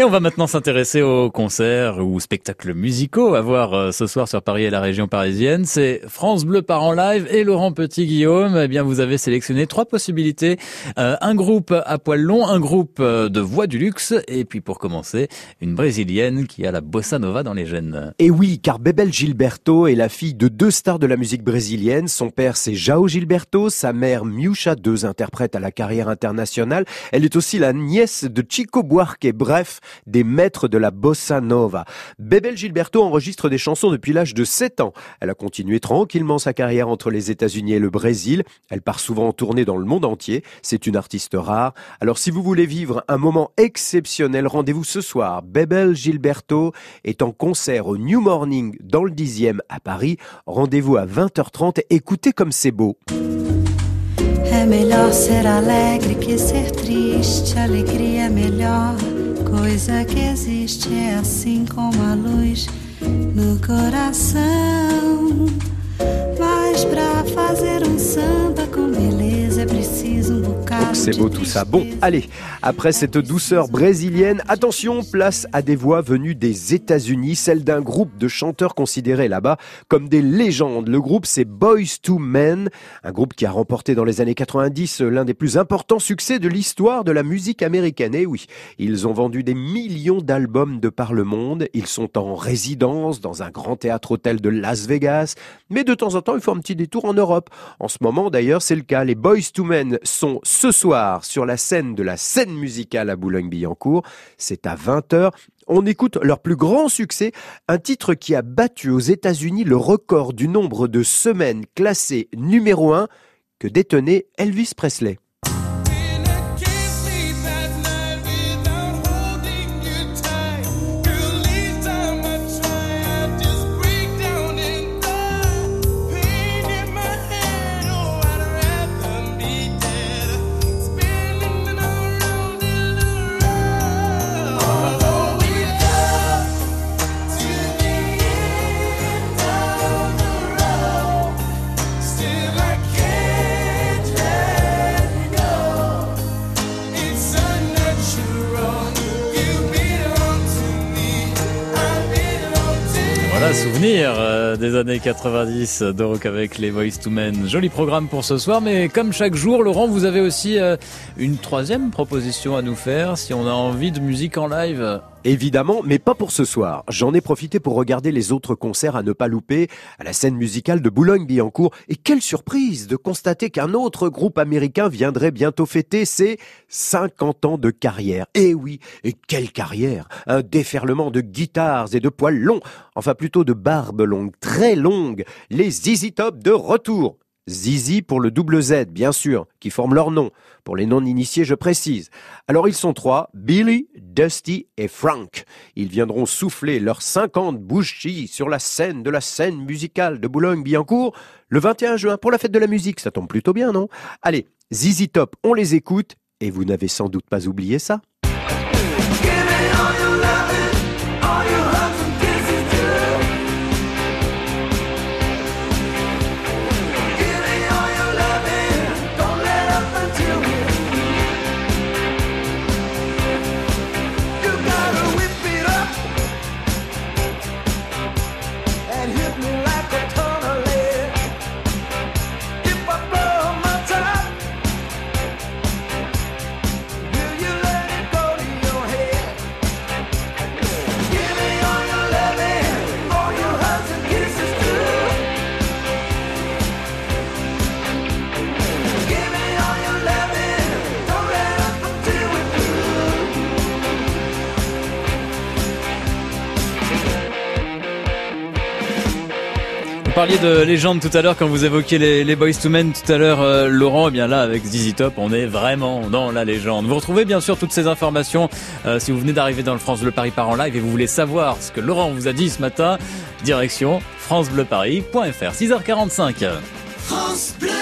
Et on va maintenant s'intéresser aux concerts ou spectacles musicaux à voir euh, ce soir sur Paris et la région parisienne. C'est France Bleu par en live et Laurent Petit-Guillaume. Eh bien, vous avez sélectionné trois possibilités. Euh, un groupe à poil long, un groupe euh, de voix du luxe et puis pour commencer, une brésilienne qui a la bossa nova dans les gènes. Et oui, car Bebel Gilberto est la fille de deux stars de la musique brésilienne. Son père, c'est Jao Gilberto, sa mère, Miucha, deux interprètes à la carrière internationale. Elle est aussi la nièce de Chico Buarque. Bref, des maîtres de la bossa nova. Bebel Gilberto enregistre des chansons depuis l'âge de 7 ans. Elle a continué tranquillement sa carrière entre les États-Unis et le Brésil. Elle part souvent en tournée dans le monde entier. C'est une artiste rare. Alors si vous voulez vivre un moment exceptionnel, rendez-vous ce soir. Bebel Gilberto est en concert au New Morning dans le 10e à Paris. Rendez-vous à 20h30. Écoutez comme c'est beau. Coisa que existe é assim como a luz no coração. Mas pra fazer um C'est beau tout ça. Bon, allez, après cette douceur brésilienne, attention, place à des voix venues des États-Unis, celle d'un groupe de chanteurs considérés là-bas comme des légendes. Le groupe, c'est Boys to Men, un groupe qui a remporté dans les années 90 l'un des plus importants succès de l'histoire de la musique américaine. Et oui, ils ont vendu des millions d'albums de par le monde. Ils sont en résidence dans un grand théâtre-hôtel de Las Vegas. Mais de temps en temps, ils font un petit détour en Europe. En ce moment, d'ailleurs, c'est le cas. Les Boys to Men sont ce soir sur la scène de la scène musicale à Boulogne-Billancourt. C'est à 20h. On écoute leur plus grand succès, un titre qui a battu aux États-Unis le record du nombre de semaines classées numéro 1 que détenait Elvis Presley. Souvenir euh, des années 90 de rock avec les Voice to Men. Joli programme pour ce soir, mais comme chaque jour, Laurent, vous avez aussi euh, une troisième proposition à nous faire si on a envie de musique en live. Évidemment, mais pas pour ce soir. J'en ai profité pour regarder les autres concerts à ne pas louper à la scène musicale de Boulogne-Billancourt. Et quelle surprise de constater qu'un autre groupe américain viendrait bientôt fêter ses 50 ans de carrière. Eh oui, et quelle carrière Un déferlement de guitares et de poils longs, enfin plutôt de barbes longues, très longues. Les ZZ Top de retour. Zizi pour le double Z, bien sûr, qui forme leur nom. Pour les non-initiés, je précise. Alors ils sont trois, Billy, Dusty et Frank. Ils viendront souffler leurs 50 bougies sur la scène de la scène musicale de Boulogne-Billancourt le 21 juin pour la fête de la musique. Ça tombe plutôt bien, non? Allez, Zizi Top, on les écoute et vous n'avez sans doute pas oublié ça. Parliez de légende tout à l'heure quand vous évoquiez les, Boys to Men tout à l'heure, euh, Laurent. Eh bien là, avec ZZ Top, on est vraiment dans la légende. Vous retrouvez bien sûr toutes ces informations euh, si vous venez d'arriver dans le France Bleu Paris par en live et vous voulez savoir ce que Laurent vous a dit ce matin. Direction francebleuparis.fr. 6h45. France Bleu